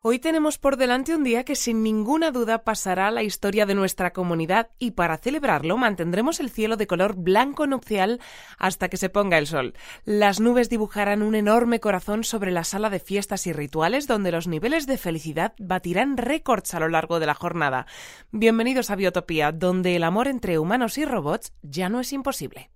Hoy tenemos por delante un día que sin ninguna duda pasará a la historia de nuestra comunidad y para celebrarlo mantendremos el cielo de color blanco nupcial hasta que se ponga el sol. Las nubes dibujarán un enorme corazón sobre la sala de fiestas y rituales donde los niveles de felicidad batirán récords a lo largo de la jornada. Bienvenidos a Biotopía, donde el amor entre humanos y robots ya no es imposible.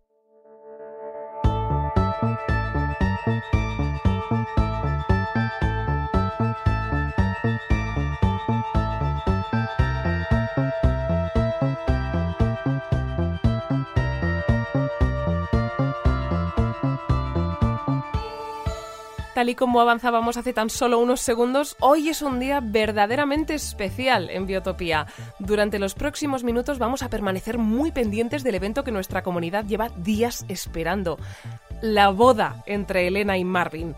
Y como avanzábamos hace tan solo unos segundos, hoy es un día verdaderamente especial en Biotopía. Durante los próximos minutos vamos a permanecer muy pendientes del evento que nuestra comunidad lleva días esperando. La boda entre Elena y Marvin.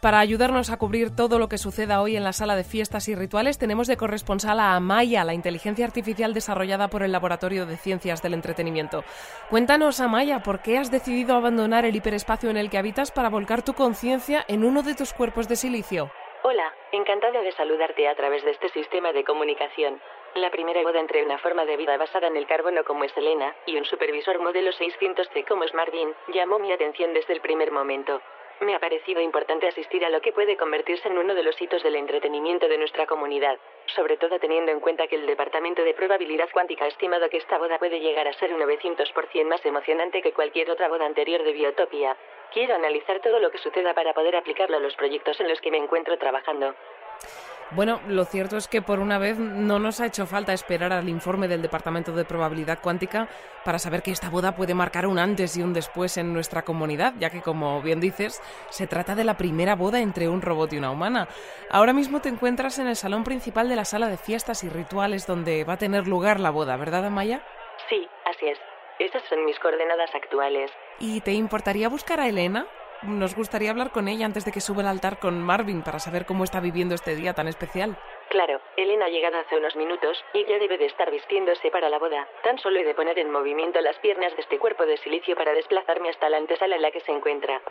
Para ayudarnos a cubrir todo lo que suceda hoy en la sala de fiestas y rituales, tenemos de corresponsal a Amaya, la inteligencia artificial desarrollada por el Laboratorio de Ciencias del Entretenimiento. Cuéntanos, Amaya, ¿por qué has decidido abandonar el hiperespacio en el que habitas para volcar tu conciencia en uno de tus cuerpos de silicio? Hola, encantada de saludarte a través de este sistema de comunicación. La primera boda entre una forma de vida basada en el carbono como es Elena y un supervisor modelo 600C como Marvin llamó mi atención desde el primer momento. Me ha parecido importante asistir a lo que puede convertirse en uno de los hitos del entretenimiento de nuestra comunidad, sobre todo teniendo en cuenta que el Departamento de Probabilidad Cuántica ha estimado que esta boda puede llegar a ser un 900% más emocionante que cualquier otra boda anterior de Biotopia. Quiero analizar todo lo que suceda para poder aplicarlo a los proyectos en los que me encuentro trabajando. Bueno, lo cierto es que por una vez no nos ha hecho falta esperar al informe del Departamento de Probabilidad Cuántica para saber que esta boda puede marcar un antes y un después en nuestra comunidad, ya que, como bien dices, se trata de la primera boda entre un robot y una humana. Ahora mismo te encuentras en el salón principal de la sala de fiestas y rituales donde va a tener lugar la boda, ¿verdad, Amaya? Sí, así es. Esas son mis coordenadas actuales. ¿Y te importaría buscar a Elena? Nos gustaría hablar con ella antes de que suba al altar con Marvin para saber cómo está viviendo este día tan especial. Claro, Elena ha llegado hace unos minutos y ya debe de estar vistiéndose para la boda. Tan solo he de poner en movimiento las piernas de este cuerpo de silicio para desplazarme hasta la antesala en la que se encuentra.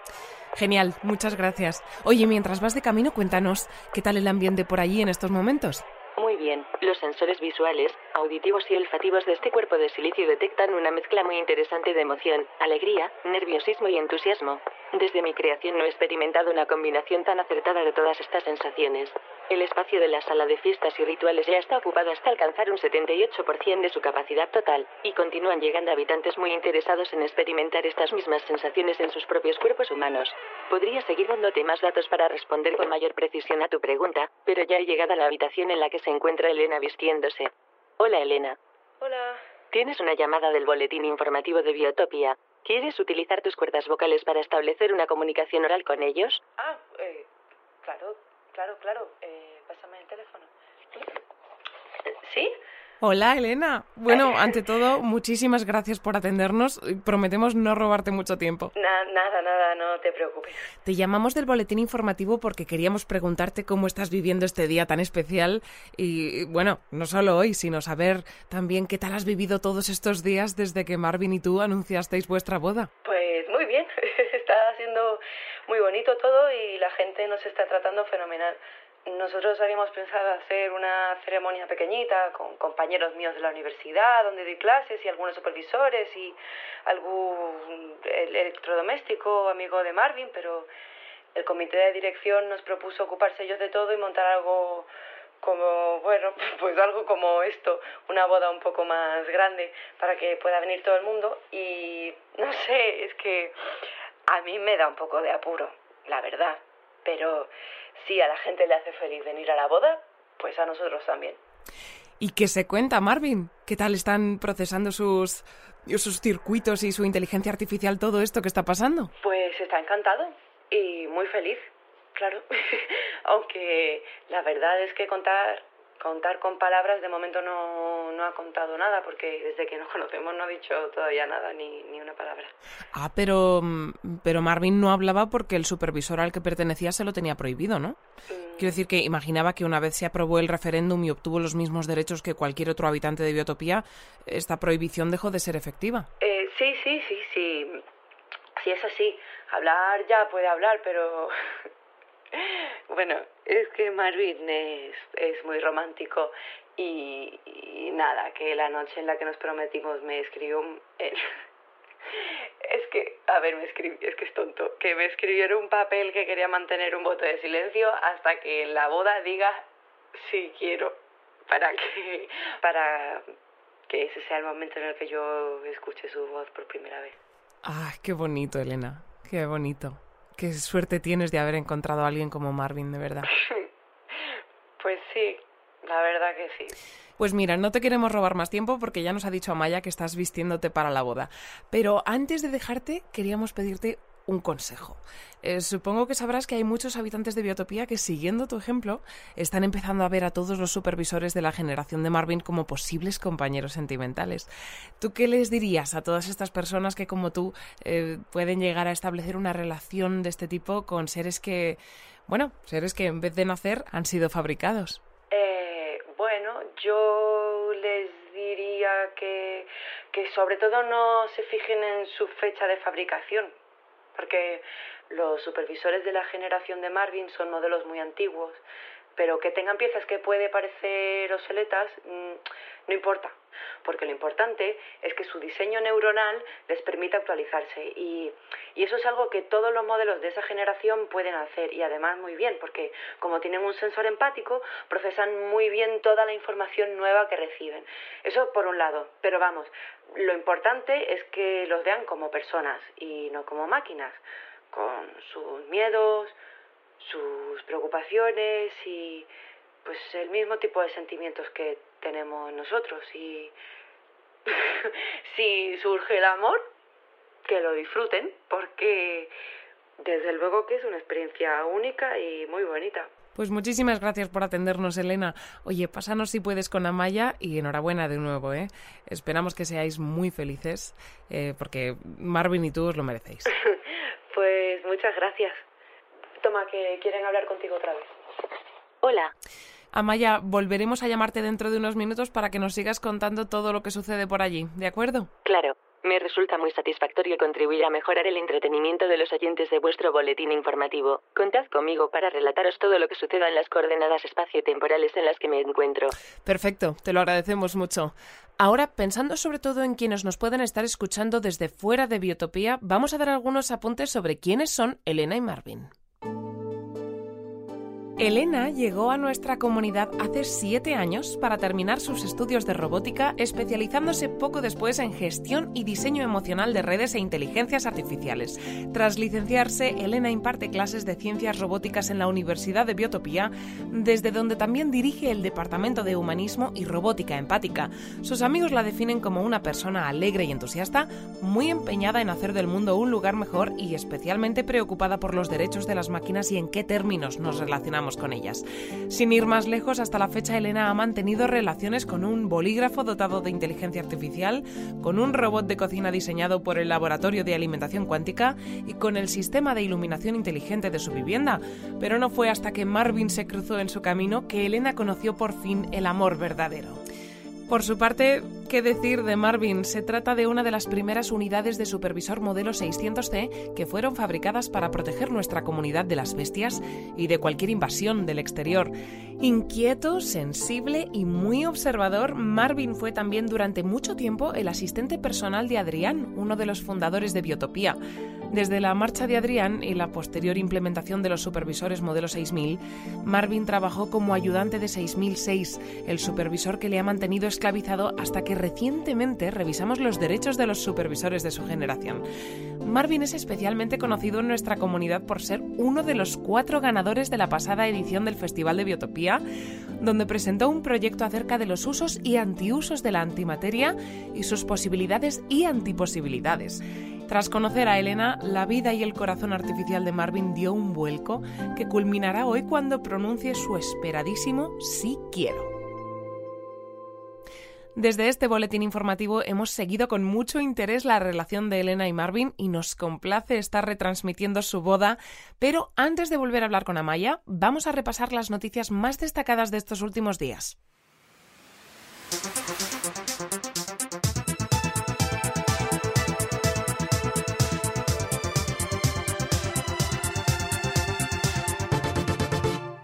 Genial, muchas gracias. Oye, mientras vas de camino, cuéntanos, ¿qué tal el ambiente por allí en estos momentos? Muy bien, los sensores visuales, auditivos y olfativos de este cuerpo de silicio detectan una mezcla muy interesante de emoción, alegría, nerviosismo y entusiasmo. Desde mi creación no he experimentado una combinación tan acertada de todas estas sensaciones. El espacio de la sala de fiestas y rituales ya está ocupado hasta alcanzar un 78% de su capacidad total, y continúan llegando habitantes muy interesados en experimentar estas mismas sensaciones en sus propios cuerpos humanos. Podría seguir dándote más datos para responder con mayor precisión a tu pregunta, pero ya he llegado a la habitación en la que se encuentra Elena vistiéndose. Hola, Elena. Hola. Tienes una llamada del boletín informativo de Biotopia. ¿Quieres utilizar tus cuerdas vocales para establecer una comunicación oral con ellos? Ah, eh, claro, claro, claro. Eh, pásame el teléfono. ¿Sí? Hola, Elena. Bueno, ante todo, muchísimas gracias por atendernos. Prometemos no robarte mucho tiempo. nada, nada, no te preocupes. Te llamamos del boletín informativo porque queríamos preguntarte cómo estás viviendo este día tan especial y, bueno, no solo hoy, sino saber también qué tal has vivido todos estos días desde que Marvin y tú anunciasteis vuestra boda. Pues muy bien, está siendo muy bonito todo y la gente nos está tratando fenomenal. Nosotros habíamos pensado hacer una ceremonia pequeñita con compañeros míos de la universidad, donde doy clases y algunos supervisores y algún electrodoméstico amigo de Marvin, pero el comité de dirección nos propuso ocuparse ellos de todo y montar algo como, bueno, pues algo como esto, una boda un poco más grande para que pueda venir todo el mundo. Y no sé, es que a mí me da un poco de apuro, la verdad, pero si a la gente le hace feliz venir a la boda, pues a nosotros también. ¿Y qué se cuenta, Marvin? ¿Qué tal están procesando sus, sus circuitos y su inteligencia artificial todo esto que está pasando? Pues está encantado y muy feliz, claro. Aunque la verdad es que contar contar con palabras de momento no, no ha contado nada, porque desde que nos conocemos no ha dicho todavía nada, ni, ni una palabra. Ah, pero, pero Marvin no hablaba porque el supervisor al que pertenecía se lo tenía prohibido, ¿no? Mm. Quiero decir que imaginaba que una vez se aprobó el referéndum y obtuvo los mismos derechos que cualquier otro habitante de Biotopía, esta prohibición dejó de ser efectiva. Eh, sí, sí, sí, sí. Sí, es así. Hablar ya puede hablar, pero Bueno, es que Marvin es, muy romántico y, nada, que la noche en la que nos prometimos me escribió un... Es que, a ver, me escribió, es que es tonto, que me escribieron un papel que quería mantener un voto de silencio hasta que en la boda diga sí quiero, para que, para que ese sea el momento en el que yo escuche su voz por primera vez. Ah, qué bonito, Elena, qué bonito. Qué suerte tienes de haber encontrado a alguien como Marvin, de verdad. pues sí, la verdad que sí. Pues mira, no te queremos robar más tiempo porque ya nos ha dicho Amaya que estás vistiéndote para la boda. Pero antes de dejarte, queríamos pedirte un consejo. Eh, supongo que sabrás que hay muchos habitantes de Biotopía que, siguiendo tu ejemplo, están empezando a ver a todos los supervisores de la generación de Marvin como posibles compañeros sentimentales. ¿Tú qué les dirías a todas estas personas que, como tú, eh, pueden llegar a establecer una relación de este tipo con seres que, bueno, seres que en vez de nacer han sido fabricados? Eh, bueno, yo les diría que, que sobre todo no se fijen en su fecha de fabricación, porque los supervisores de la generación de Marvin son modelos muy antiguos, pero que tengan piezas que puede parecer obsoletas mmm, no importa, porque lo importante es que su diseño neuronal les permita actualizarse y, eso es algo que todos los modelos de esa generación pueden hacer y además muy bien, porque como tienen un sensor empático, procesan muy bien toda la información nueva que reciben. Eso por un lado, pero vamos, lo importante es que los vean como personas y no como máquinas, con sus miedos, sus preocupaciones y pues el mismo tipo de sentimientos que tenemos nosotros y si surge el amor que lo disfruten porque desde luego que es una experiencia única y muy bonita. Pues muchísimas gracias por atendernos, Elena. Oye, pásanos si puedes con Amaya y enhorabuena de nuevo, ¿eh? Esperamos que seáis muy felices eh, porque Marvin y tú os lo merecéis. pues muchas gracias. Toma, que quieren hablar contigo otra vez. Hola. Amaya, volveremos a llamarte dentro de unos minutos para que nos sigas contando todo lo que sucede por allí, ¿de acuerdo? Claro. Me resulta muy satisfactorio contribuir a mejorar el entretenimiento de los oyentes de vuestro boletín informativo. Contad conmigo para relataros todo lo que suceda en las coordenadas espacio-temporales en las que me encuentro. Perfecto, te lo agradecemos mucho. Ahora, pensando sobre todo en quienes nos pueden estar escuchando desde fuera de Biotopía, vamos a dar algunos apuntes sobre quiénes son Elena y Marvin. Elena llegó a nuestra comunidad hace siete años para terminar sus estudios de robótica, especializándose poco después en gestión y diseño emocional de redes e inteligencias artificiales. Tras licenciarse, Elena imparte clases de ciencias robóticas en la Universidad de Biotopía, desde donde también dirige el Departamento de Humanismo y Robótica Empática. Sus amigos la definen como una persona alegre y entusiasta, muy empeñada en hacer del mundo un lugar mejor y especialmente preocupada por los derechos de las máquinas y en qué términos nos relacionamos con ellas. Sin ir más lejos, hasta la fecha Elena ha mantenido relaciones con un bolígrafo dotado de inteligencia artificial, con un robot de cocina diseñado por el Laboratorio de Alimentación Cuántica y con el sistema de iluminación inteligente de su vivienda. Pero no fue hasta que Marvin se cruzó en su camino que Elena conoció por fin el amor verdadero. Por su parte, ¿qué decir de Marvin? Se trata de una de las primeras unidades de supervisor modelo 600C que fueron fabricadas para proteger nuestra comunidad de las bestias y de cualquier invasión del exterior. Inquieto, sensible y muy observador, Marvin fue también durante mucho tiempo el asistente personal de Adrián, uno de los fundadores de Biotopía. Desde la marcha de Adrián y la posterior implementación de los supervisores modelo 6000, Marvin trabajó como ayudante de 6006, el supervisor que le ha mantenido esclavizado hasta que recientemente revisamos los derechos de los supervisores de su generación. Marvin es especialmente conocido en nuestra comunidad por ser uno de los cuatro ganadores de la pasada edición del Festival de Biotopía, donde presentó un proyecto acerca de los usos y antiusos de la antimateria y sus posibilidades y antiposibilidades. Tras conocer a Elena, la vida y el corazón artificial de Marvin dio un vuelco que culminará hoy cuando pronuncie su esperadísimo sí quiero. Desde este boletín informativo hemos seguido con mucho interés la relación de Elena y Marvin y nos complace estar retransmitiendo su boda. Pero antes de volver a hablar con Amaya, vamos a repasar las noticias más destacadas de estos últimos días.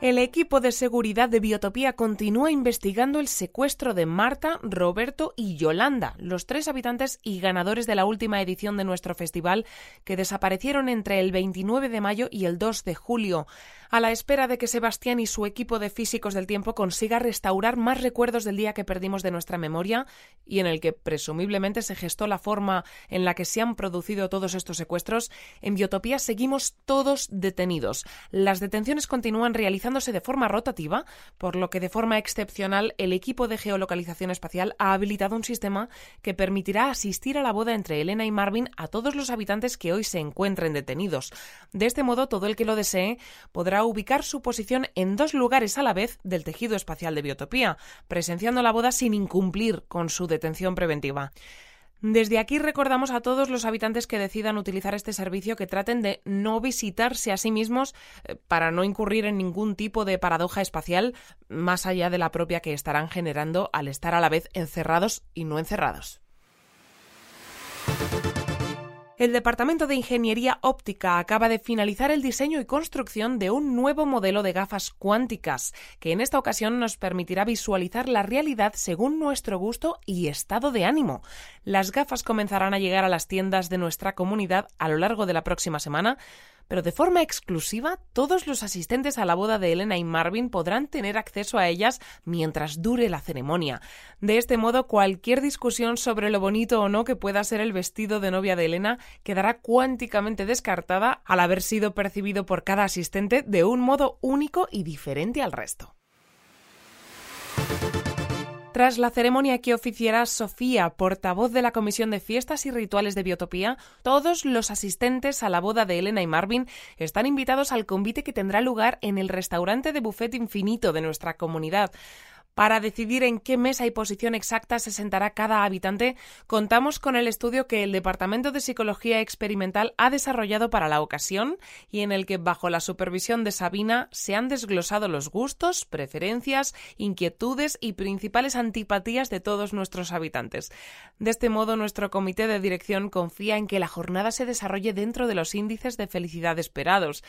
El equipo de seguridad de Biotopía continúa investigando el secuestro de Marta, Roberto y Yolanda, los tres habitantes y ganadores de la última edición de nuestro festival, que desaparecieron entre el 29 de mayo y el 2 de julio a la espera de que Sebastián y su equipo de físicos del tiempo consiga restaurar más recuerdos del día que perdimos de nuestra memoria y en el que presumiblemente se gestó la forma en la que se han producido todos estos secuestros, en Biotopía seguimos todos detenidos. Las detenciones continúan realizándose de forma rotativa, por lo que de forma excepcional el equipo de geolocalización espacial ha habilitado un sistema que permitirá asistir a la boda entre Elena y Marvin a todos los habitantes que hoy se encuentren detenidos. De este modo, todo el que lo desee podrá ubicar su posición en dos lugares a la vez del tejido espacial de Biotopía, presenciando la boda sin incumplir con su detención preventiva. Desde aquí recordamos a todos los habitantes que decidan utilizar este servicio que traten de no visitarse a sí mismos eh, para no incurrir en ningún tipo de paradoja espacial más allá de la propia que estarán generando al estar a la vez encerrados y no encerrados. El Departamento de Ingeniería Óptica acaba de finalizar el diseño y construcción de un nuevo modelo de gafas cuánticas, que en esta ocasión nos permitirá visualizar la realidad según nuestro gusto y estado de ánimo. Las gafas comenzarán a llegar a las tiendas de nuestra comunidad a lo largo de la próxima semana, pero de forma exclusiva todos los asistentes a la boda de Elena y Marvin podrán tener acceso a ellas mientras dure la ceremonia. De este modo, cualquier discusión sobre lo bonito o no que pueda ser el vestido de novia de Elena quedará cuánticamente descartada al haber sido percibido por cada asistente de un modo único y diferente al resto. Tras la ceremonia que oficiará Sofía, portavoz de la Comisión de Fiestas y Rituales de Biotopía, todos los asistentes a la boda de Elena y Marvin están invitados al convite que tendrá lugar en el restaurante de buffet infinito de nuestra comunidad. Para decidir en qué mesa y posición exacta se sentará cada habitante, contamos con el estudio que el Departamento de Psicología Experimental ha desarrollado para la ocasión y en el que, bajo la supervisión de Sabina, se han desglosado los gustos, preferencias, inquietudes y principales antipatías de todos nuestros habitantes. De este modo, nuestro comité de dirección confía en que la jornada se desarrolle dentro de los índices de felicidad esperados.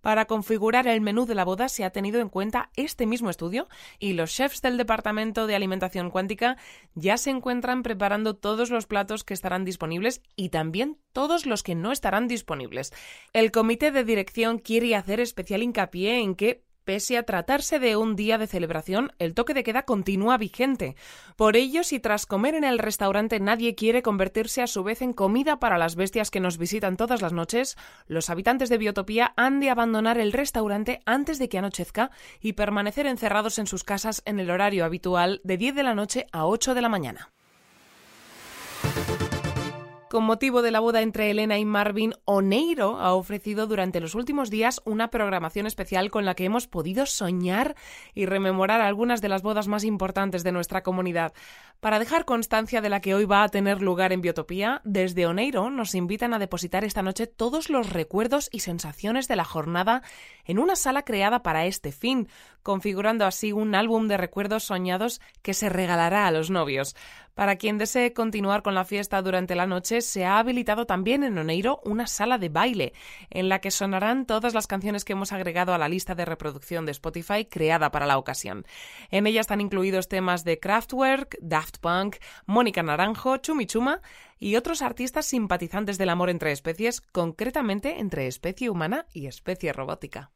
Para configurar el menú de la boda se ha tenido en cuenta este mismo estudio y los chefs del Departamento de Alimentación Cuántica ya se encuentran preparando todos los platos que estarán disponibles y también todos los que no estarán disponibles. El comité de dirección quiere hacer especial hincapié en que Pese a tratarse de un día de celebración, el toque de queda continúa vigente. Por ello, si tras comer en el restaurante nadie quiere convertirse a su vez en comida para las bestias que nos visitan todas las noches, los habitantes de Biotopía han de abandonar el restaurante antes de que anochezca y permanecer encerrados en sus casas en el horario habitual de 10 de la noche a 8 de la mañana. Con motivo de la boda entre Elena y Marvin, Oneiro ha ofrecido durante los últimos días una programación especial con la que hemos podido soñar y rememorar algunas de las bodas más importantes de nuestra comunidad. Para dejar constancia de la que hoy va a tener lugar en Biotopía, desde Oneiro nos invitan a depositar esta noche todos los recuerdos y sensaciones de la jornada en una sala creada para este fin, configurando así un álbum de recuerdos soñados que se regalará a los novios. Para quien desee continuar con la fiesta durante la noche, se ha habilitado también en Oneiro una sala de baile, en la que sonarán todas las canciones que hemos agregado a la lista de reproducción de Spotify creada para la ocasión. En ella están incluidos temas de Kraftwerk, Daft Punk, Mónica Naranjo, Chumichuma y otros artistas simpatizantes del amor entre especies, concretamente entre especie humana y especie robótica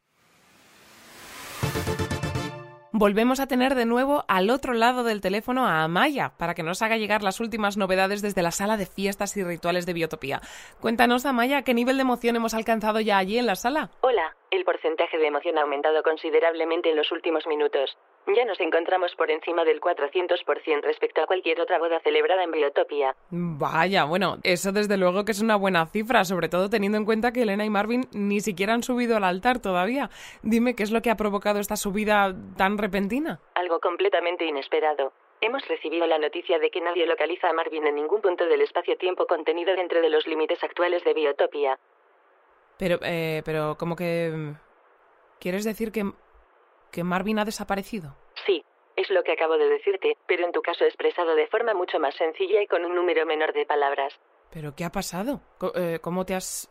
volvemos a tener de nuevo al otro lado del teléfono a Amaya para que nos haga llegar las últimas novedades desde la sala de fiestas y rituales de Biotopía. Cuéntanos, Amaya, ¿qué nivel de emoción hemos alcanzado ya allí en la sala? Hola, el porcentaje de emoción ha aumentado considerablemente en los últimos minutos. Ya nos encontramos por encima del 400% respecto a cualquier otra boda celebrada en Biotopia. Vaya, bueno, eso desde luego que es una buena cifra, sobre todo teniendo en cuenta que Elena y Marvin ni siquiera han subido al altar todavía. Dime qué es lo que ha provocado esta subida tan repentina. Algo completamente inesperado. Hemos recibido la noticia de que nadie localiza a Marvin en ningún punto del espacio-tiempo contenido dentro de los límites actuales de Biotopia. Pero, eh, pero, ¿cómo que... ¿Quieres decir que... que Marvin ha desaparecido? Sí, es lo que acabo de decirte, pero en tu caso expresado de forma mucho más sencilla y con un número menor de palabras. ¿Pero qué ha pasado? Eh, ¿Cómo te has...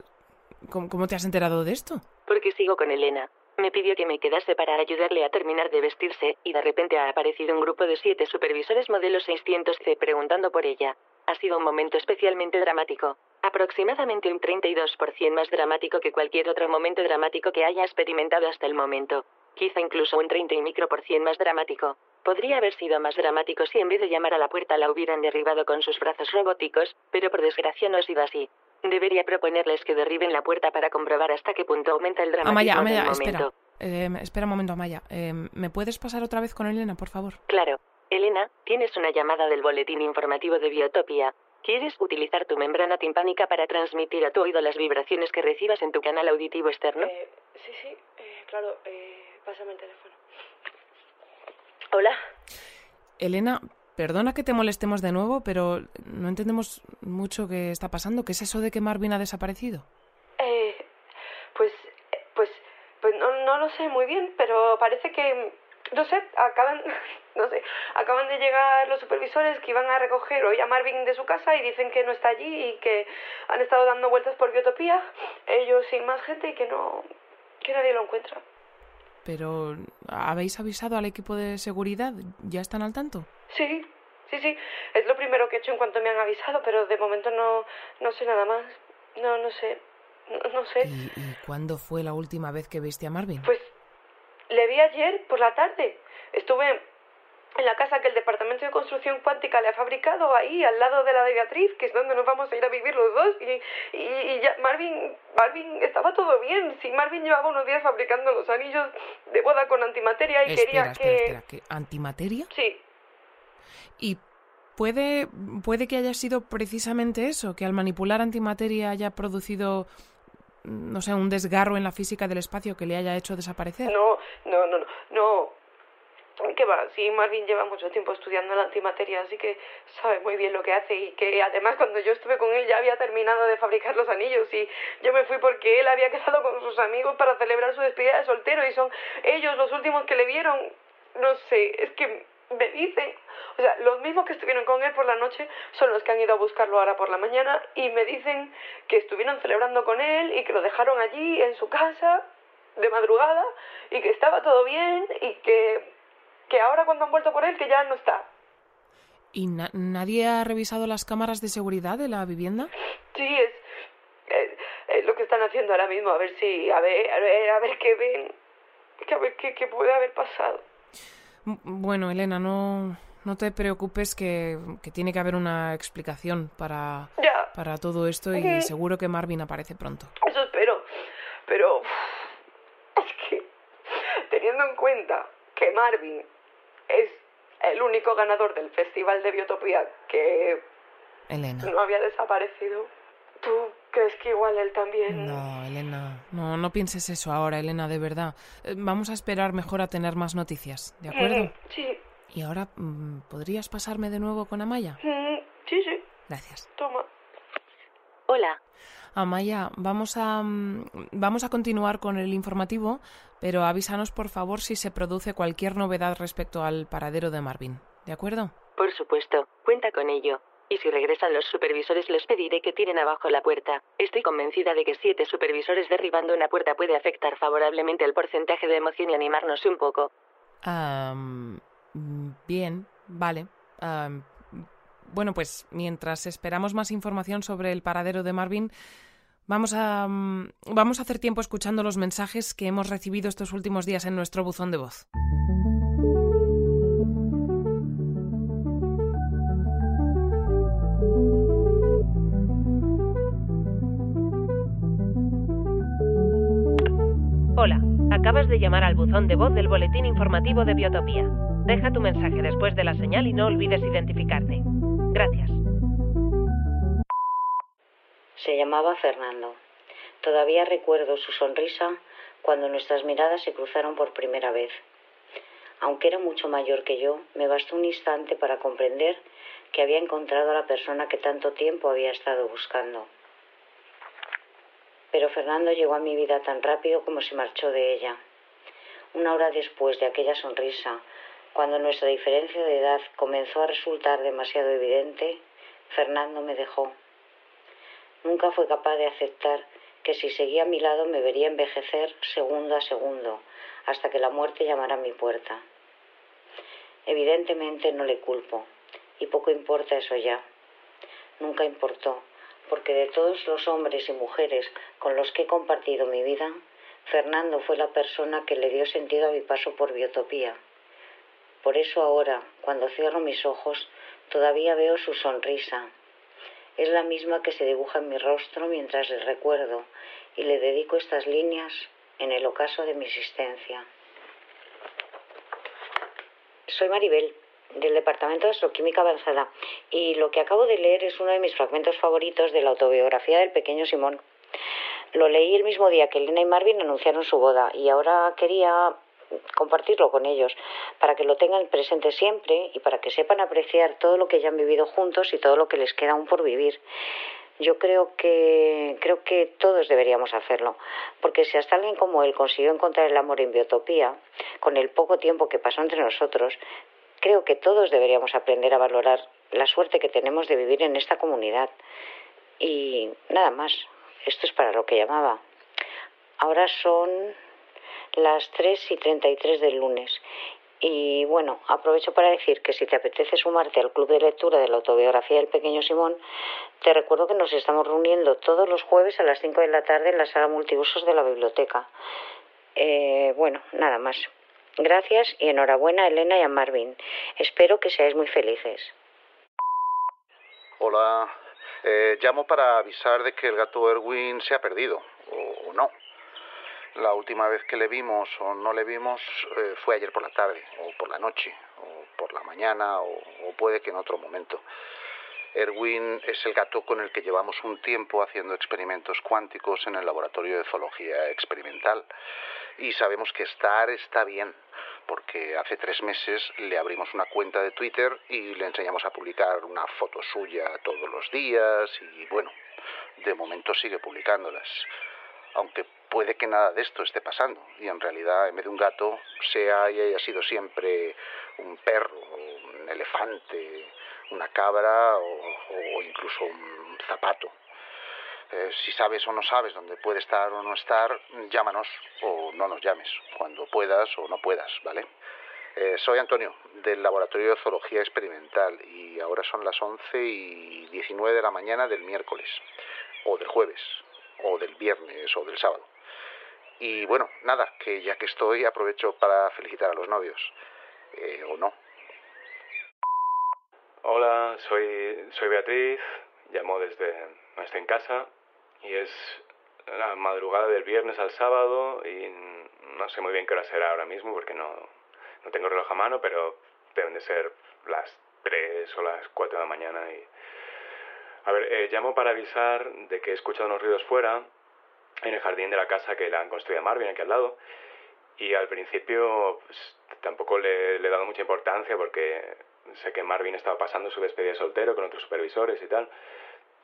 cómo- cómo te has enterado de esto? Porque sigo con Elena. Me pidió que me quedase para ayudarle a terminar de vestirse, y de repente ha aparecido un grupo de siete supervisores modelo 600C preguntando por ella. Ha sido un momento especialmente dramático. Aproximadamente un 32% más dramático que cualquier otro momento dramático que haya experimentado hasta el momento. Quizá incluso un 30 y micro por cien más dramático. Podría haber sido más dramático si en vez de llamar a la puerta la hubieran derribado con sus brazos robóticos, pero por desgracia no ha sido así. Debería proponerles que derriben la puerta para comprobar hasta qué punto aumenta el dramatismo Amaya, Amaya, momento. espera. Eh, espera un momento, Amaya. Eh, ¿Me puedes pasar otra vez con Elena, por favor? Claro. Elena, tienes una llamada del boletín informativo de Biotopia. ¿Quieres utilizar tu membrana timpánica para transmitir a tu oído las vibraciones que recibas en tu canal auditivo externo? Eh, sí, sí, eh, claro, eh, pásame el teléfono. Hola. Elena, perdona que te molestemos de nuevo, pero no entendemos mucho qué está pasando. ¿Qué es eso de que Marvin ha desaparecido? Eh, pues, pues, pues no, no lo sé muy bien, pero parece que, no sé, acaban, no sé, acaban de llegar los supervisores que iban a recoger hoy a Marvin de su casa y dicen que no está allí y que han estado dando vueltas por Biotopía, ellos sin más gente y que no, que nadie lo encuentra. Pero, ¿habéis avisado al equipo de seguridad? ¿Ya están al tanto? Sí, sí, sí, es lo primero que he hecho en cuanto me han avisado, pero de momento no, no sé nada más, no, no sé, no, no sé. ¿Y, y cuándo fue la última vez que viste a Marvin? Pues le vi ayer por la tarde. Estuve en la casa que el Departamento de Construcción Cuántica le ha fabricado ahí, al lado de la de Beatriz, que es donde nos vamos a ir a vivir los dos. Y, y, y ya Marvin, Marvin estaba todo bien. Sí, Marvin llevaba unos días fabricando los anillos de boda con antimateria y quería espera, que... espera, ¿que ¿Antimateria? Sí, ¿Y puede, puede que haya sido precisamente eso? ¿Que al manipular antimateria haya producido, no sé, un desgarro en la física del espacio que le haya hecho desaparecer? no, no, no, no, ¿Qué va? Sí, Marvin lleva mucho tiempo estudiando la antimateria, así que sabe muy bien lo que hace y que además cuando yo estuve con él ya había terminado de fabricar los anillos y yo me fui porque él había quedado con sus amigos para celebrar su despedida de soltero y son ellos los últimos que le vieron. No sé, es que me dicen, o sea, los mismos que estuvieron con él por la noche son los que han ido a buscarlo ahora por la mañana y me dicen que estuvieron celebrando con él y que lo dejaron allí en su casa de madrugada y que estaba todo bien y que que ahora cuando han vuelto por él que ya no está. ¿Y na- nadie ha revisado las cámaras de seguridad de la vivienda? Sí, es, es, es lo que están haciendo ahora mismo, a ver si, a ver, a ver, a ver qué ven, a ver qué, qué puede haber pasado. Bueno, Elena, no, no te preocupes que, que tiene que haber una explicación para, Ya, para todo esto y seguro que Marvin aparece pronto. eso espero, pero es que teniendo en cuenta que Marvin es el único ganador del Festival de Biotopía que Elena. no había desaparecido, ¿tú crees que igual él también? No, Elena, no, no pienses eso ahora, Elena, de verdad. Eh, Vamos a esperar mejor a tener más noticias, ¿de acuerdo? Mm, Sí, Y ahora, mm, ¿podrías pasarme de nuevo con Amaya? mm, sí, sí, Gracias. toma. Hola. Amaya, vamos a, mm, vamos a continuar con el informativo, pero avísanos por favor si se produce cualquier novedad respecto al paradero de Marvin, ¿de acuerdo? Por supuesto, cuenta con ello. Y si regresan los supervisores les pediré que tiren abajo la puerta. Estoy convencida de que siete supervisores derribando una puerta puede afectar favorablemente el porcentaje de emoción y animarnos un poco. Mm, bien, vale. Bueno, pues mientras esperamos más información sobre el paradero de Marvin, vamos a, mm, vamos a hacer tiempo escuchando los mensajes que hemos recibido estos últimos días en nuestro buzón de voz. Hola, acabas de llamar al buzón de voz del boletín informativo de Biotopía. Deja tu mensaje después de la señal y no olvides identificarte. Gracias. Se llamaba Fernando. Todavía recuerdo su sonrisa cuando nuestras miradas se cruzaron por primera vez. Aunque era mucho mayor que yo, me bastó un instante para comprender que había encontrado a la persona que tanto tiempo había estado buscando. Pero Fernando llegó a mi vida tan rápido como se marchó de ella. Una hora después de aquella sonrisa, cuando nuestra diferencia de edad comenzó a resultar demasiado evidente, Fernando me dejó. Nunca fue capaz de aceptar que si seguía a mi lado me vería envejecer segundo a segundo, hasta que la muerte llamara a mi puerta. Evidentemente no le culpo, y poco importa eso ya. Nunca importó, porque de todos los hombres y mujeres con los que he compartido mi vida, Fernando fue la persona que le dio sentido a mi paso por Biotopía. Por eso ahora, cuando cierro mis ojos, todavía veo su sonrisa. Es la misma que se dibuja en mi rostro mientras le recuerdo y le dedico estas líneas en el ocaso de mi existencia. Soy Maribel, del Departamento de Astroquímica Avanzada, y lo que acabo de leer es uno de mis fragmentos favoritos de la autobiografía del pequeño Simón. Lo leí el mismo día que Elena y Marvin anunciaron su boda y ahora quería compartirlo con ellos para que lo tengan presente siempre y para que sepan apreciar todo lo que ya han vivido juntos y todo lo que les queda aún por vivir. Yo creo que creo que todos deberíamos hacerlo, porque si hasta alguien como él consiguió encontrar el amor en biotopía, con el poco tiempo que pasó entre nosotros, creo que todos deberíamos aprender a valorar la suerte que tenemos de vivir en esta comunidad. Y nada más, esto es para lo que llamaba. Ahora son las 3 y 33 del lunes. Y bueno, aprovecho para decir que si te apetece sumarte al club de lectura de la autobiografía del pequeño Simón, te recuerdo que nos estamos reuniendo todos los jueves a las 5 de la tarde en la sala multiusos de la biblioteca. Eh, bueno, nada más. Gracias y enhorabuena a Elena y a Marvin. Espero que seáis muy felices. Hola, eh, llamo para avisar de que el gato Erwin se ha perdido. La última vez que le vimos o no le vimos eh, fue ayer por la tarde, o por la noche, o por la mañana, o, o puede que en otro momento. Erwin es el gato con el que llevamos un tiempo haciendo experimentos cuánticos en el laboratorio de zoología experimental. Y sabemos que estar está bien, porque hace tres meses le abrimos una cuenta de Twitter y le enseñamos a publicar una foto suya todos los días y bueno, de momento sigue publicándolas. Aunque puede que nada de esto esté pasando y en realidad en vez de un gato sea y haya sido siempre un perro, un elefante, una cabra o, incluso un zapato. Eh, si sabes o no sabes dónde puede estar o no estar, llámanos o no nos llames, cuando puedas o no puedas, ¿vale? Eh, soy Antonio, del Laboratorio de Zoología Experimental, y ahora son las 11 y 19 de la mañana del miércoles, o del jueves, o del viernes, o del sábado. Y bueno, nada, que ya que estoy aprovecho para felicitar a los novios, eh, o no. Hola, soy, soy Beatriz, llamo desde, estoy en casa y es la madrugada del viernes al sábado y no sé muy bien qué hora será ahora mismo porque no, no tengo reloj a mano, pero deben de ser las 3 o las 4 de la mañana. Y... A ver, eh, llamo para avisar de que he escuchado unos ruidos fuera en el jardín de la casa que la han construido Marvin aquí al lado. Y al principio pues, tampoco le, le he dado mucha importancia porque sé que Marvin estaba pasando su despedida de soltero con otros supervisores y tal.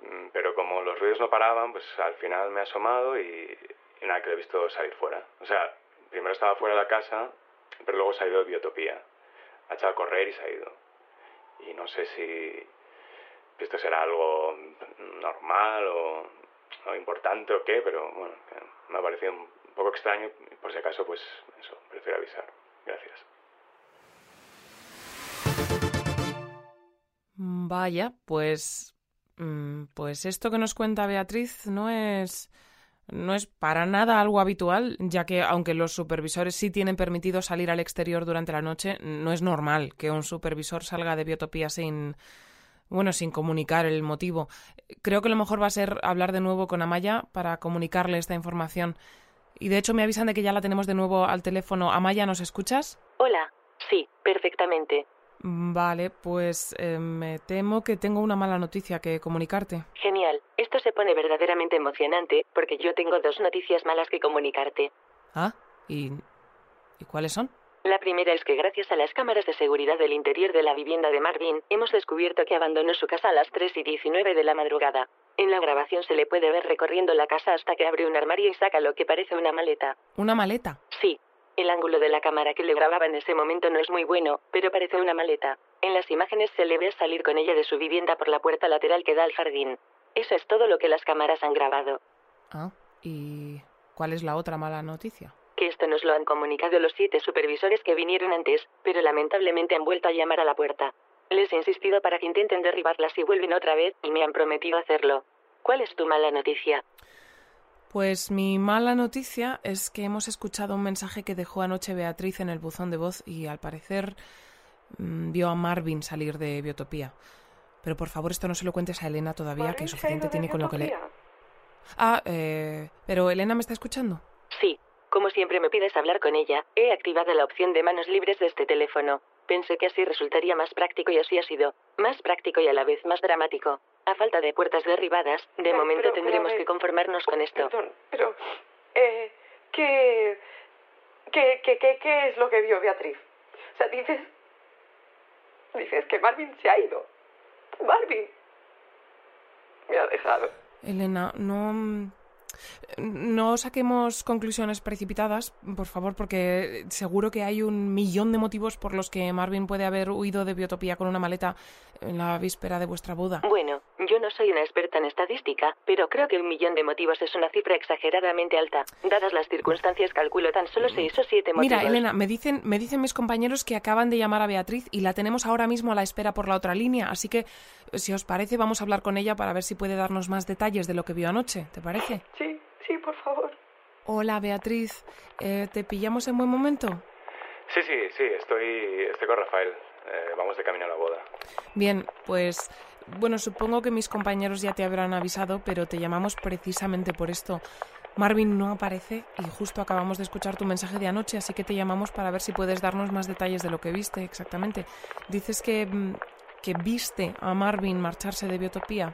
Mm, Pero como los ruidos no paraban, pues al final me he asomado y, y nada, que lo he visto salir fuera. O sea, primero estaba fuera de la casa, pero luego se ha ido de Biotopía. Ha echado a correr y se ha ido. Y no sé si esto será algo normal o, importante o qué, pero bueno, me ha parecido un poco extraño. Por si acaso, pues eso, prefiero avisar. Gracias. Vaya, pues. mm, Pues esto que nos cuenta Beatriz no es. No es para nada algo habitual, ya que aunque los supervisores sí tienen permitido salir al exterior durante la noche, no es normal que un supervisor salga de biotopía sin. Bueno, sin comunicar el motivo. Creo que lo mejor va a ser hablar de nuevo con Amaya para comunicarle esta información. Y de hecho me avisan de que ya la tenemos de nuevo al teléfono. Amaya, ¿nos escuchas? Hola. Sí, perfectamente. Vale, pues eh, me temo que tengo una mala noticia que comunicarte. Genial. Esto se pone verdaderamente emocionante porque yo tengo dos noticias malas que comunicarte. Ah, ¿y, ¿y cuáles son? La primera es que gracias a las cámaras de seguridad del interior de la vivienda de Marvin, hemos descubierto que abandonó su casa a las 3 y 19 de la madrugada. En la grabación se le puede ver recorriendo la casa hasta que abre un armario y saca lo que parece una maleta. ¿Una maleta? Sí. El ángulo de la cámara que le grababa en ese momento no es muy bueno, pero parece una maleta. En las imágenes se le ve salir con ella de su vivienda por la puerta lateral que da al jardín. Eso es todo lo que las cámaras han grabado. Ah, ¿y cuál es la otra mala noticia? Que esto nos lo han comunicado los siete supervisores que vinieron antes, pero lamentablemente han vuelto a llamar a la puerta. Les he insistido para que intenten derribarlas y vuelven otra vez, y me han prometido hacerlo. ¿Cuál es tu mala noticia? Pues mi mala noticia es que hemos escuchado un mensaje que dejó anoche Beatriz en el buzón de voz y al parecer mm, vio a Marvin salir de Biotopía. Pero por favor esto no se lo cuentes a Elena todavía, que suficiente tiene con lo que le... Ah, eh, pero Elena me está escuchando. Sí, como siempre me pides hablar con ella, he activado la opción de manos libres de este teléfono. Pensé que así resultaría más práctico y así ha sido. Más práctico y a la vez más dramático. A falta de puertas derribadas, de momento tendremos que conformarnos con esto. Perdón, pero... Eh, ¿qué, qué, qué, qué, ¿Qué es lo que vio Beatriz? O sea, dices... Dices que Marvin se ha ido. Marvin. Me ha dejado. Elena, no... No saquemos conclusiones precipitadas, por favor, porque seguro que hay un millón de motivos por los que Marvin puede haber huido de Biotopía con una maleta en la víspera de vuestra boda. Bueno, yo no soy una experta en estadística, pero creo que un millón de motivos es una cifra exageradamente alta. Dadas las circunstancias, calculo tan solo seis o siete motivos. Mira, Elena, me dicen, me dicen mis compañeros que acaban de llamar a Beatriz y la tenemos ahora mismo a la espera por la otra línea, así que, si os parece, vamos a hablar con ella para ver si puede darnos más detalles de lo que vio anoche. ¿Te parece? Sí, sí, por favor. Hola, Beatriz. Eh, ¿Te pillamos en buen momento? Sí, sí, sí, estoy, estoy con Rafael. Eh, vamos de camino a la boda. Bien, pues bueno, supongo que mis compañeros ya te habrán avisado, pero te llamamos precisamente por esto. Marvin no aparece y justo acabamos de escuchar tu mensaje de anoche, así que te llamamos para ver si puedes darnos más detalles de lo que viste exactamente. Dices que, mm, que viste a Marvin marcharse de Biotopía.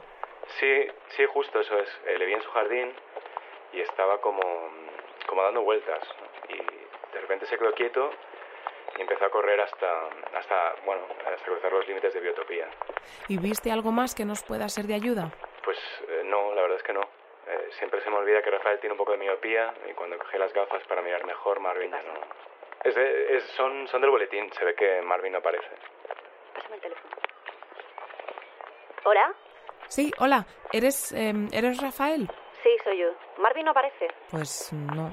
Sí, sí, justo eso es. Eh, le vi en su jardín y estaba como, como dando vueltas. Y de repente se quedó quieto y empezó a correr hasta, hasta, bueno, hasta cruzar los límites de biotopía. ¿Y viste algo más que nos pueda ser de ayuda? Pues eh, no, la verdad es que no. Eh, siempre se me olvida que Rafael tiene un poco de miopía y cuando coge las gafas para mirar mejor, Marvin ya no. Es de- es- son, son del boletín, se ve que Marvin no aparece. Pásame el teléfono. ¿Hola? Sí, hola. ¿Eres, em, ¿eres Rafael? Sí, soy yo. ¿Marvin no aparece? Pues no.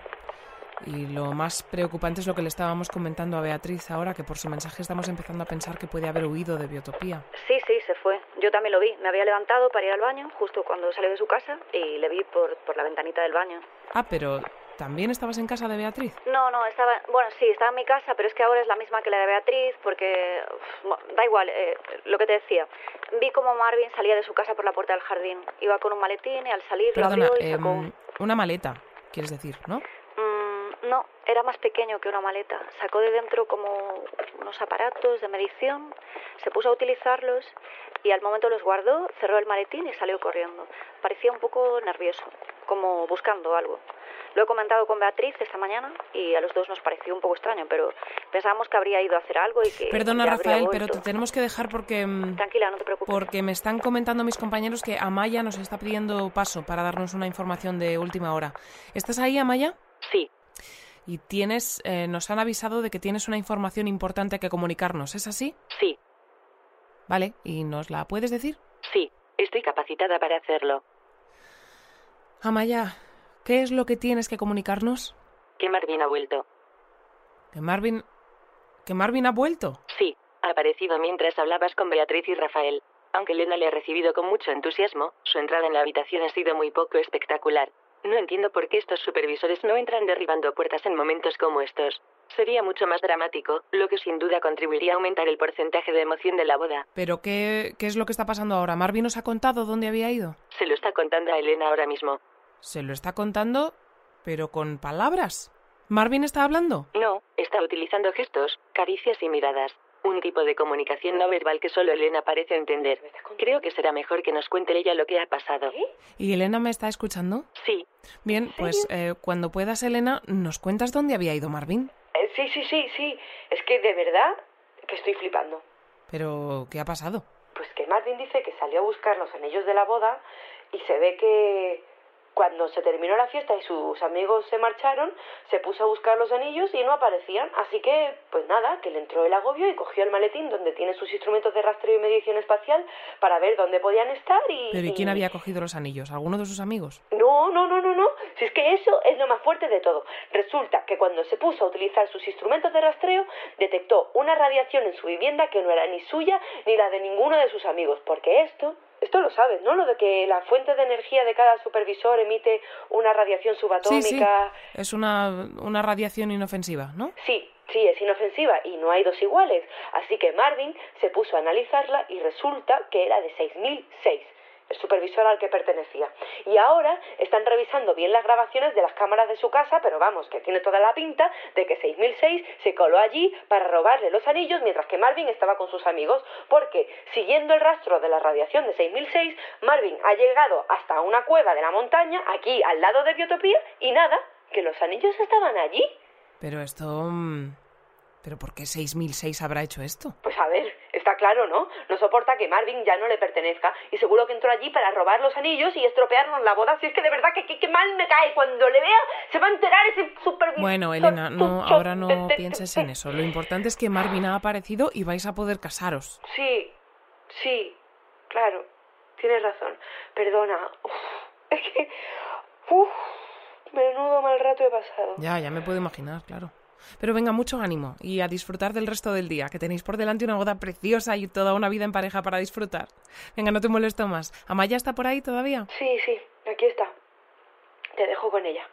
Y lo más preocupante es lo que le estábamos comentando a Beatriz ahora, que por su mensaje estamos empezando a pensar que puede haber huido de Biotopía. Sí, sí, se fue. Yo también lo vi. Me había levantado para ir al baño justo cuando salió de su casa y le vi por, por la ventanita del baño. Ah, pero ¿también estabas en casa de Beatriz? No, no, estaba... Bueno, sí, estaba en mi casa, pero es que ahora es la misma que la de Beatriz porque... uf, da igual, eh, lo que te decía. Vi como Marvin salía de su casa por la puerta del jardín. Iba con un maletín y al salir Perdona, lo abrió y sacó... em, una maleta, quieres decir, ¿no? Mm, no, era más pequeño que una maleta. Sacó de dentro como unos aparatos de medición, se puso a utilizarlos y al momento los guardó, cerró el maletín y salió corriendo. Parecía un poco nervioso, como buscando algo. Lo he comentado con Beatriz esta mañana y a los dos nos pareció un poco extraño, pero pensábamos que habría ido a hacer algo y que... Perdona, Rafael, pero te tenemos que dejar porque... mm, Tranquila, no te preocupes. Porque me están comentando mis compañeros que Amaya nos está pidiendo paso para darnos una información de última hora. ¿Estás ahí, Amaya? Y tienes, eh, nos han avisado de que tienes una información importante que comunicarnos, ¿es así? sí, Vale, ¿y nos la puedes decir? sí. Estoy capacitada para hacerlo. Amaya, ¿qué es lo que tienes que comunicarnos? Que Marvin ha vuelto. Que Marvin... ¿Que Marvin ha vuelto? Sí, ha aparecido mientras hablabas con Beatriz y Rafael. Aunque Elena le ha recibido con mucho entusiasmo, su entrada en la habitación ha sido muy poco espectacular. No entiendo por qué estos supervisores no entran derribando puertas en momentos como estos. Sería mucho más dramático, lo que sin duda contribuiría a aumentar el porcentaje de emoción de la boda. ¿Pero qué, qué es lo que está pasando ahora? ¿Marvin nos ha contado dónde había ido? Se lo está contando a Elena ahora mismo. Se lo está contando, pero con palabras. ¿Marvin está hablando? No, está utilizando gestos, caricias y miradas. Un tipo de comunicación no verbal que solo Elena parece entender. Creo que será mejor que nos cuente ella lo que ha pasado. ¿Y Elena me está escuchando? Sí, Bien, pues eh, cuando puedas, Elena, ¿nos cuentas dónde había ido Marvin? Eh, sí, sí, sí, sí. Es que de verdad que estoy flipando. Pero, ¿qué ha pasado? Pues que Marvin dice que salió a buscar los anillos de la boda y se ve que cuando se terminó la fiesta y sus amigos se marcharon, se puso a buscar los anillos y no aparecían. Así que, pues nada, que le entró el agobio y cogió el maletín donde tiene sus instrumentos de rastreo y medición espacial para ver dónde podían estar y... ¿Pero y quién había cogido los anillos? ¿Alguno de sus amigos? No, no, no, no, no. Si es que eso es lo más fuerte de todo. Resulta que cuando se puso a utilizar sus instrumentos de rastreo, detectó una radiación en su vivienda que no era ni suya ni la de ninguno de sus amigos, porque esto esto lo sabes, ¿no? Lo de que la fuente de energía de cada supervisor emite una radiación subatómica. Sí, sí. Es una, una radiación inofensiva, ¿no? Sí, sí, es inofensiva y no hay dos iguales. Así que Marvin se puso a analizarla y resulta que era de 6006 el supervisor al que pertenecía. Y ahora están revisando bien las grabaciones de las cámaras de su casa, pero vamos, que tiene toda la pinta de que 6006 se coló allí para robarle los anillos mientras que Marvin estaba con sus amigos, porque siguiendo el rastro de la radiación de 6006, Marvin ha llegado hasta una cueva de la montaña, aquí al lado de Biotopía, y nada, que los anillos estaban allí. Pero esto... mm, ¿Pero por qué 6006 habrá hecho esto? Pues a ver, está claro, ¿no? No soporta que Marvin ya no le pertenezca y seguro que entró allí para robar los anillos y estropearnos la boda. Si es que de verdad que, que mal me cae. Cuando le vea, se va a enterar ese supervisor. Bueno, Elena, no, ahora no pienses en eso. Lo importante es que Marvin ha aparecido y vais a poder casaros. Sí, sí, claro, tienes razón. Perdona. Uf, es que... Uf, menudo mal rato he pasado. Ya, ya me puedo imaginar, claro. Pero venga, mucho ánimo y a disfrutar del resto del día, que tenéis por delante una boda preciosa y toda una vida en pareja para disfrutar. Venga, no te molesto más. ¿Amaya está por ahí todavía? Sí, sí, aquí está. Te dejo con ella.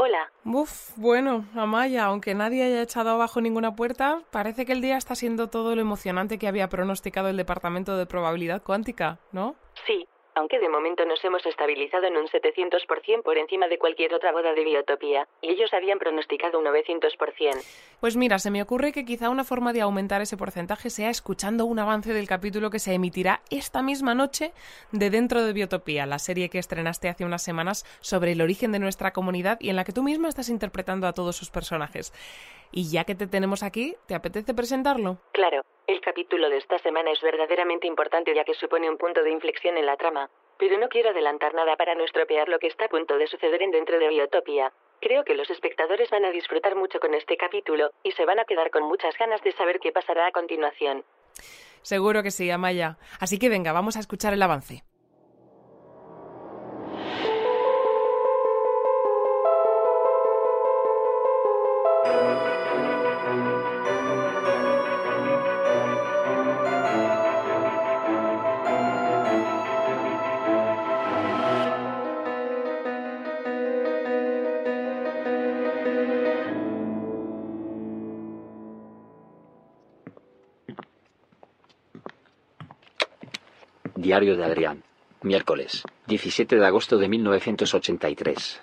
Hola. Uf, bueno, Amaya, aunque nadie haya echado abajo ninguna puerta, parece que el día está siendo todo lo emocionante que había pronosticado el Departamento de Probabilidad Cuántica, ¿no? Sí, aunque de momento nos hemos estabilizado en un 700% por encima de cualquier otra boda de biotopía, y ellos habían pronosticado un 900%. Pues mira, se me ocurre que quizá una forma de aumentar ese porcentaje sea escuchando un avance del capítulo que se emitirá esta misma noche de Dentro de Biotopía, la serie que estrenaste hace unas semanas sobre el origen de nuestra comunidad y en la que tú misma estás interpretando a todos sus personajes. Y ya que te tenemos aquí, ¿te apetece presentarlo? Claro, el capítulo de esta semana es verdaderamente importante ya que supone un punto de inflexión en la trama, pero no quiero adelantar nada para no estropear lo que está a punto de suceder en Dentro de Biotopía. Creo que los espectadores van a disfrutar mucho con este capítulo y se van a quedar con muchas ganas de saber qué pasará a continuación. Seguro que sí, Amaya. Así que venga, vamos a escuchar el avance. Diario de Adrián. Miércoles, 17 de agosto de 1983.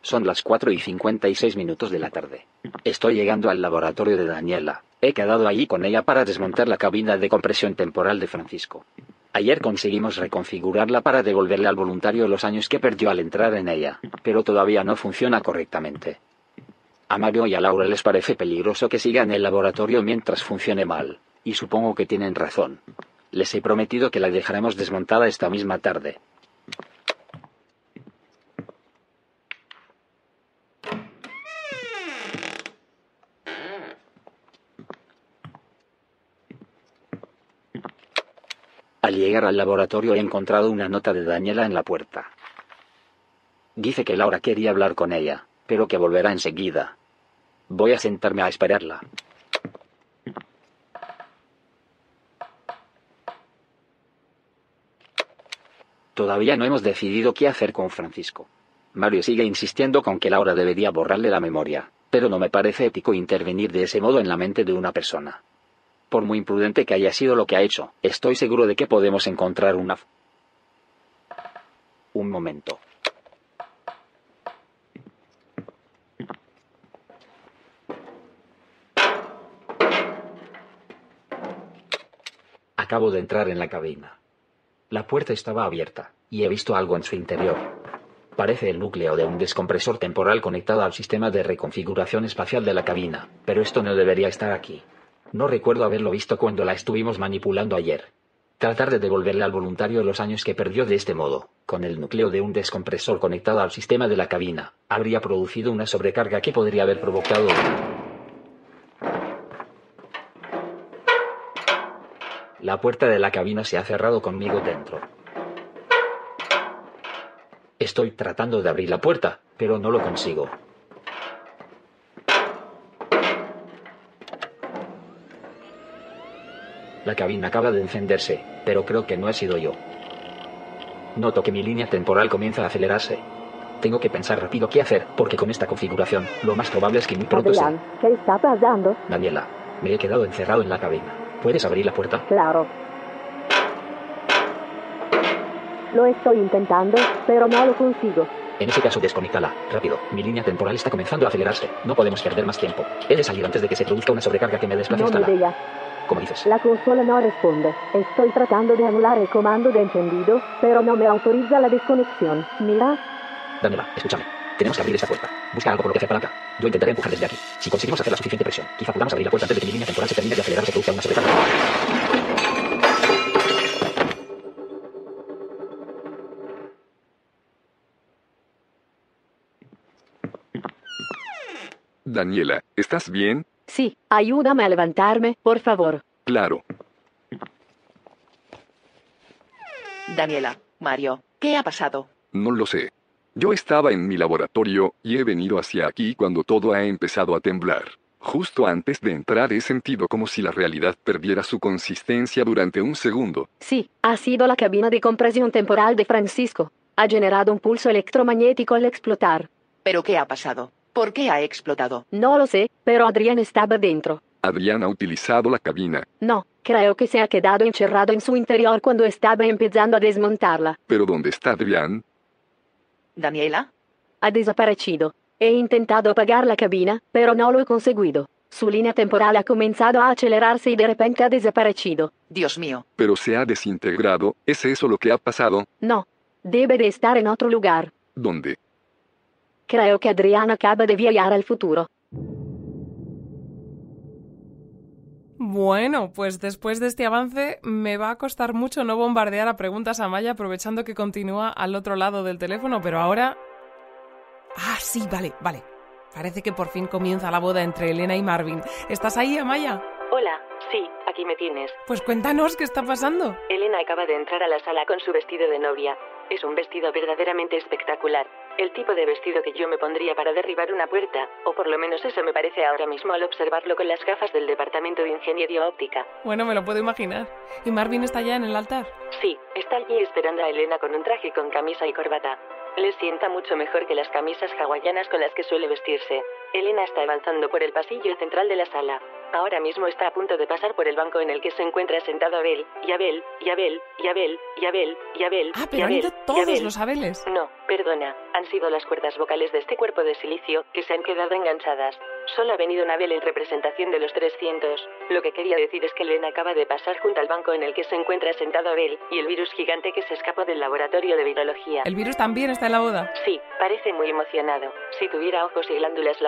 Son las 4 y 56 minutos de la tarde. Estoy llegando al laboratorio de Daniela. He quedado allí con ella para desmontar la cabina de compresión temporal de Francisco. Ayer conseguimos reconfigurarla para devolverle al voluntario los años que perdió al entrar en ella, pero todavía no funciona correctamente. A Mario y a Laura les parece peligroso que siga en el laboratorio mientras funcione mal, y supongo que tienen razón. Les he prometido que la dejaremos desmontada esta misma tarde. Al llegar al laboratorio he encontrado una nota de Daniela en la puerta. Dice que Laura quería hablar con ella, pero que volverá enseguida. Voy a sentarme a esperarla. Todavía no hemos decidido qué hacer con Francisco. Mario sigue insistiendo con que Laura debería borrarle la memoria, pero no me parece ético intervenir de ese modo en la mente de una persona. Por muy imprudente que haya sido lo que ha hecho, estoy seguro de que podemos encontrar una... Un momento. Acabo de entrar en la cabina. La puerta estaba abierta, y he visto algo en su interior. Parece el núcleo de un descompresor temporal conectado al sistema de reconfiguración espacial de la cabina, pero esto no debería estar aquí. No recuerdo haberlo visto cuando la estuvimos manipulando ayer. Tratar de devolverle al voluntario los años que perdió de este modo, con el núcleo de un descompresor conectado al sistema de la cabina, habría producido una sobrecarga que podría haber provocado... La puerta de la cabina se ha cerrado conmigo dentro. Estoy tratando de abrir la puerta, pero no lo consigo. La cabina acaba de encenderse, pero creo que no he sido yo. Noto que mi línea temporal comienza a acelerarse. Tengo que pensar rápido qué hacer, porque con esta configuración, lo más probable es que muy pronto Adrián, ¿qué está pasando? Daniela, me he quedado encerrado en la cabina. ¿Puedes abrir la puerta? Claro. Lo estoy intentando, pero no lo consigo. En ese caso, desconéctala. Rápido. Mi línea temporal está comenzando a acelerarse. No podemos perder más tiempo. He de salir antes de que se produzca una sobrecarga que me desplace No hasta me la... Como dices. La consola no responde. Estoy tratando de anular el comando de encendido, pero no me autoriza la desconexión. Mira, Daniela, escúchame. Tenemos que abrir esa puerta. Busca algo por lo que hacer palanca. Yo intentaré empujar desde aquí. Si conseguimos hacer la suficiente presión, quizá podamos abrir la puerta antes de que mi línea temporal se termine de acelerar o se produzca una sobrecarga. Daniela, ¿estás bien? sí, ayúdame a levantarme, por favor. Claro. Daniela, Mario, ¿qué ha pasado? No lo sé. Yo estaba en mi laboratorio y he venido hacia aquí cuando todo ha empezado a temblar. Justo antes de entrar he sentido como si la realidad perdiera su consistencia durante un segundo. Sí, ha sido la cabina de compresión temporal de Francisco. Ha generado un pulso electromagnético al explotar. ¿Pero qué ha pasado? ¿Por qué ha explotado? No lo sé, pero Adrián estaba dentro. Adrián ha utilizado la cabina, No, creo que se ha quedado encerrado en su interior cuando estaba empezando a desmontarla. pero ¿dónde está Adrián? Daniela, Ha desaparecido. He intentado apagar la cabina, pero no lo he conseguido. Su línea temporal ha comenzado a acelerarse y de repente ha desaparecido. Dios mío, Pero se ha desintegrado. ¿Es eso lo que ha pasado? No, debe de estar en otro lugar. ¿Dónde? Creo que Adrián acaba de viajar al futuro. Bueno, pues después de este avance me va a costar mucho no bombardear a preguntas a Maya aprovechando que continúa al otro lado del teléfono, pero ahora... Ah, sí, vale, vale. Parece que por fin comienza la boda entre Elena y Marvin. ¿Estás ahí, Amaya? Hola, sí, aquí me tienes. Pues cuéntanos qué está pasando. Elena acaba de entrar a la sala con su vestido de novia. Es un vestido verdaderamente espectacular. El tipo de vestido que yo me pondría para derribar una puerta, o por lo menos eso me parece ahora mismo al observarlo con las gafas del Departamento de Ingeniería Óptica. Bueno, me lo puedo imaginar. ¿Y Marvin está ya en el altar? Sí, está allí esperando a Elena con un traje con camisa y corbata. Le sienta mucho mejor que las camisas hawaianas con las que suele vestirse. Elena está avanzando por el pasillo central de la sala. Ahora mismo está a punto de pasar por el banco en el que se encuentra sentado Abel, y Abel, y Abel, y Abel, y Abel, y Abel. Ah, y pero han Abel, ido y todos Abel. los Abeles. No, perdona, han sido las cuerdas vocales de este cuerpo de silicio que se han quedado enganchadas. Solo ha venido Nabel en representación de los 300. Lo que quería decir es que Elena acaba de pasar junto al banco en el que se encuentra sentado Abel y el virus gigante que se escapó del laboratorio de virología. ¿El virus también está en la boda? Sí, parece muy emocionado. Si tuviera ojos y glándulas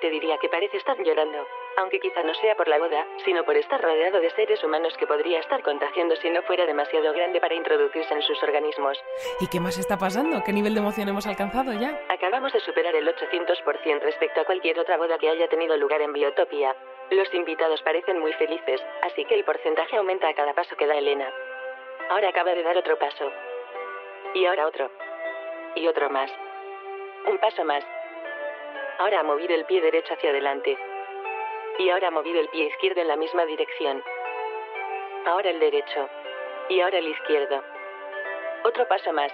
te diría que parece estar llorando. Aunque quizá no sea por la boda, sino por estar rodeado de seres humanos que podría estar contagiando si no fuera demasiado grande para introducirse en sus organismos. ¿Y qué más está pasando? ¿Qué nivel de emoción hemos alcanzado ya? Acabamos de superar el 800% respecto a cualquier otra boda que haya tenido lugar en Biotopia. Los invitados parecen muy felices, así que el porcentaje aumenta a cada paso que da Elena. Ahora acaba de dar otro paso. Y ahora otro. Y otro más. Un paso más. Ahora ha movido el pie derecho hacia adelante. Y ahora ha movido el pie izquierdo en la misma dirección. Ahora el derecho. Y ahora el izquierdo. Otro paso más.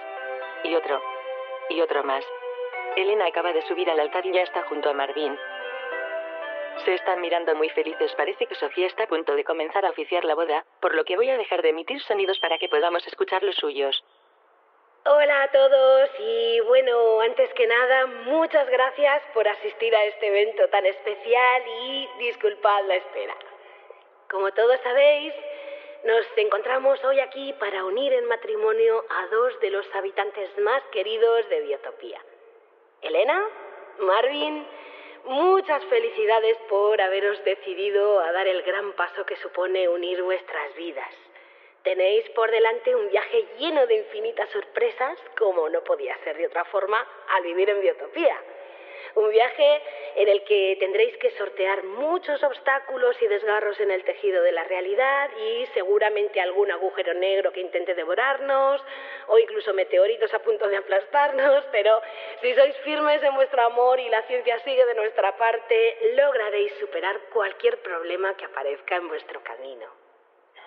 Y otro. Y otro más. Elena acaba de subir al altar y ya está junto a Marvin. Se están mirando muy felices. Parece que Sofía está a punto de comenzar a oficiar la boda, por lo que voy a dejar de emitir sonidos para que podamos escuchar los suyos. Hola a todos y bueno, antes que nada, muchas gracias por asistir a este evento tan especial y disculpad la espera. Como todos sabéis, nos encontramos hoy aquí para unir en matrimonio a dos de los habitantes más queridos de Biotopía. Elena, Marvin, muchas felicidades por haberos decidido a dar el gran paso que supone unir vuestras vidas. Tenéis por delante un viaje lleno de infinitas sorpresas, como no podía ser de otra forma al vivir en Biotopía. Un viaje en el que tendréis que sortear muchos obstáculos y desgarros en el tejido de la realidad y seguramente algún agujero negro que intente devorarnos o incluso meteoritos a punto de aplastarnos, pero si sois firmes en vuestro amor y la ciencia sigue de nuestra parte, lograréis superar cualquier problema que aparezca en vuestro camino.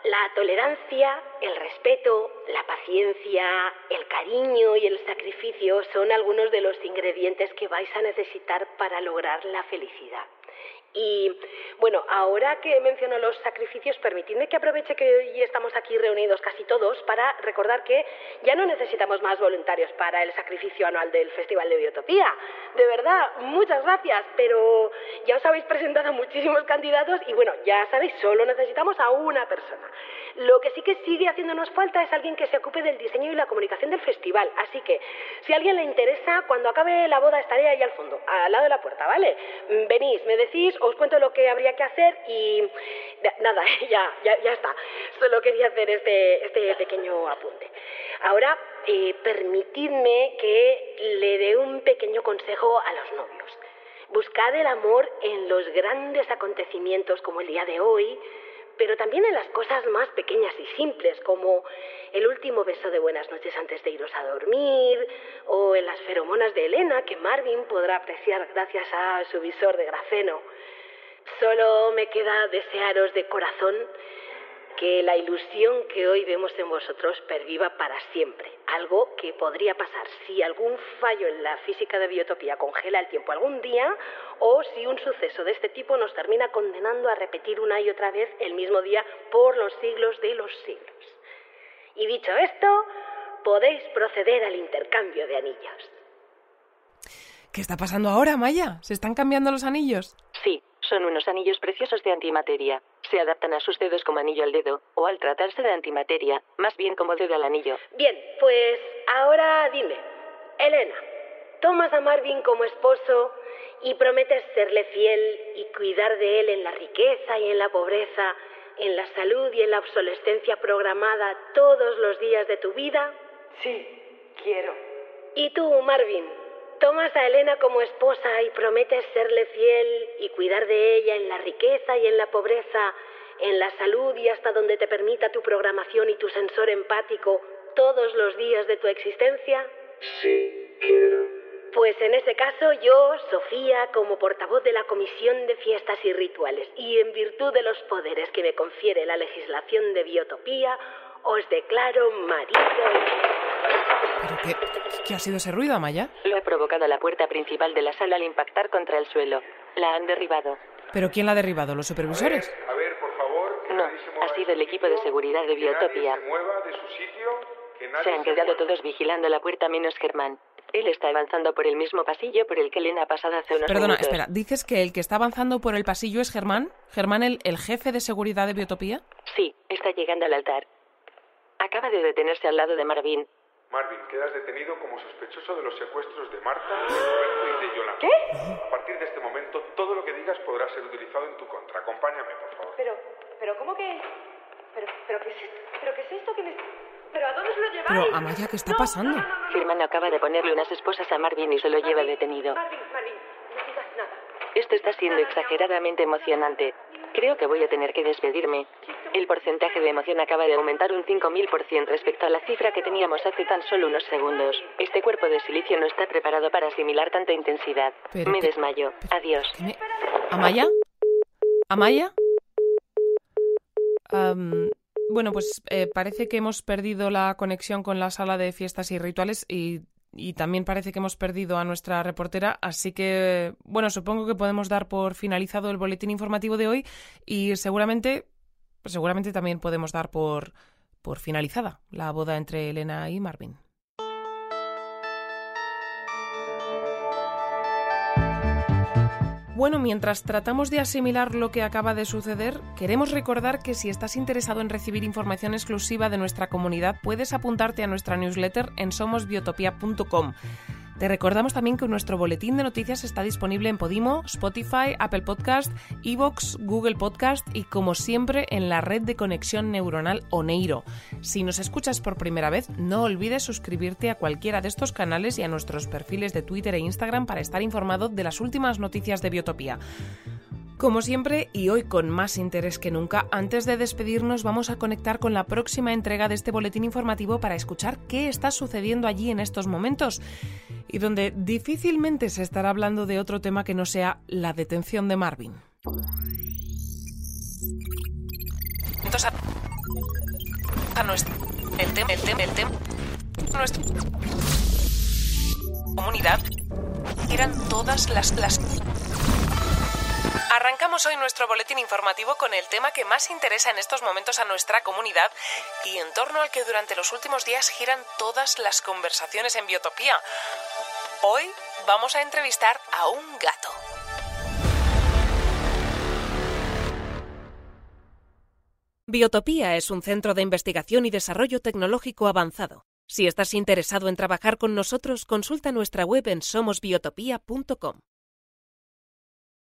La tolerancia, el respeto, la paciencia, el cariño y el sacrificio son algunos de los ingredientes que vais a necesitar para lograr la felicidad. Y bueno, ahora que menciono los sacrificios, permitidme que aproveche que hoy estamos aquí reunidos casi todos para recordar que ya no necesitamos más voluntarios para el sacrificio anual del Festival de Biotopía. De verdad, muchas gracias, pero ya os habéis presentado muchísimos candidatos y bueno, ya sabéis, solo necesitamos a una persona. Lo que sí que sigue haciéndonos falta es alguien que se ocupe del diseño y la comunicación del festival. Así que, si a alguien le interesa, cuando acabe la boda estaré ahí al fondo, al lado de la puerta, ¿vale? Venís, me decís, os cuento lo que habría que hacer y nada, ya, ya, ya está. Solo quería hacer este, este pequeño apunte. Ahora, eh, permitidme que le dé un pequeño consejo a los novios. Buscad el amor en los grandes acontecimientos como el día de hoy, pero también en las cosas más pequeñas y simples, como el último beso de buenas noches antes de iros a dormir, o en las feromonas de Elena que Marvin podrá apreciar gracias a su visor de grafeno. Solo me queda desearos de corazón que la ilusión que hoy vemos en vosotros perviva para siempre. Algo que podría pasar si algún fallo en la física de biotopía congela el tiempo algún día o si un suceso de este tipo nos termina condenando a repetir una y otra vez el mismo día por los siglos de los siglos. Y dicho esto, podéis proceder al intercambio de anillos. ¿Qué está pasando ahora, Maya? ¿Se están cambiando los anillos? Sí, son unos anillos preciosos de antimateria. Se adaptan a sus dedos como anillo al dedo, o al tratarse de antimateria, más bien como dedo al anillo. Bien, pues ahora dime, Elena, ¿tomas a Marvin como esposo y prometes serle fiel y cuidar de él en la riqueza y en la pobreza, en la salud y en la obsolescencia programada todos los días de tu vida? Sí, quiero. ¿Y tú, Marvin? Tomas a Elena como esposa y prometes serle fiel y cuidar de ella en la riqueza y en la pobreza, en la salud y hasta donde te permita tu programación y tu sensor empático todos los días de tu existencia? Sí, quiero. Pues en ese caso yo, Sofía, como portavoz de la Comisión de Fiestas y Rituales, y en virtud de los poderes que me confiere la legislación de biotopía, os declaro marido ¿Pero qué, qué ha sido ese ruido, Amaya? Lo ha provocado la puerta principal de la sala al impactar contra el suelo. La han derribado. ¿Pero quién la ha derribado? ¿Los supervisores? A ver, por favor, que No, nadie se mueva ha sido el equipo de seguridad de que nadie Biotopia. se mueva de su sitio, que nadie Se han se quedado mueva. todos vigilando la puerta menos Germán. Él está avanzando por el mismo pasillo por el que Elena ha pasado hace unos Perdona, minutos. espera. ¿Dices que el que está avanzando por el pasillo es Germán? ¿Germán, el, el jefe de seguridad de Biotopía? Sí, está llegando al altar. Acaba de detenerse al lado de Marvin. Marvin, quedas detenido como sospechoso de los secuestros de Marta, de Roberto y de Yolanda. ¿Qué? A partir de este momento, todo lo que digas podrá ser utilizado en tu contra. Acompáñame, por favor. Pero, pero, ¿cómo que...? Pero, pero, ¿qué es, pero qué es esto que me... ¿Pero a dónde se lo lleváis? Pero, Amaya, ¿qué está pasando? Germán acaba de ponerle unas esposas a Marvin y se lo lleva detenido. Marvin, Marvin, no digas nada. Esto está siendo exageradamente emocionante. Creo que voy a tener que despedirme. El porcentaje de emoción acaba de aumentar un 5.000% respecto a la cifra que teníamos hace tan solo unos segundos. Este cuerpo de silicio no está preparado para asimilar tanta intensidad. Pero Me desmayo. Adiós. ¿Qué me- ¿Amaya? ¿Amaya? Am, bueno, pues eh, parece que hemos perdido la conexión con la sala de fiestas y rituales y, y también parece que hemos perdido a nuestra reportera, así que, bueno, supongo que podemos dar por finalizado el boletín informativo de hoy y seguramente, seguramente también podemos dar por, por finalizada la boda entre Elena y Marvin. Bueno, mientras tratamos de asimilar lo que acaba de suceder, queremos recordar que si estás interesado en recibir información exclusiva de nuestra comunidad, puedes apuntarte a nuestra newsletter en somosbiotopia.com. Te recordamos también que nuestro boletín de noticias está disponible en Podimo, Spotify, Apple Podcast, Evox, Google Podcast y como siempre en la red de conexión neuronal Oneiro. Si nos escuchas por primera vez, no olvides suscribirte a cualquiera de estos canales y a nuestros perfiles de Twitter e Instagram para estar informado de las últimas noticias de Biotopía. Como siempre, y hoy con más interés que nunca, antes de despedirnos vamos a conectar con la próxima entrega de este boletín informativo para escuchar qué está sucediendo allí en estos momentos y donde difícilmente se estará hablando de otro tema que no sea la detención de Marvin. Entonces, a, nuestro, el tema, el tema, el tema, nuestra comunidad eran todas las, las Arrancamos hoy nuestro boletín informativo con el tema que más interesa en estos momentos a nuestra comunidad y en torno al que durante los últimos días giran todas las conversaciones en Biotopía. Hoy vamos a entrevistar a un gato. Biotopía es un centro de investigación y desarrollo tecnológico avanzado. Si estás interesado en trabajar con nosotros, consulta nuestra web en somosbiotopía.com.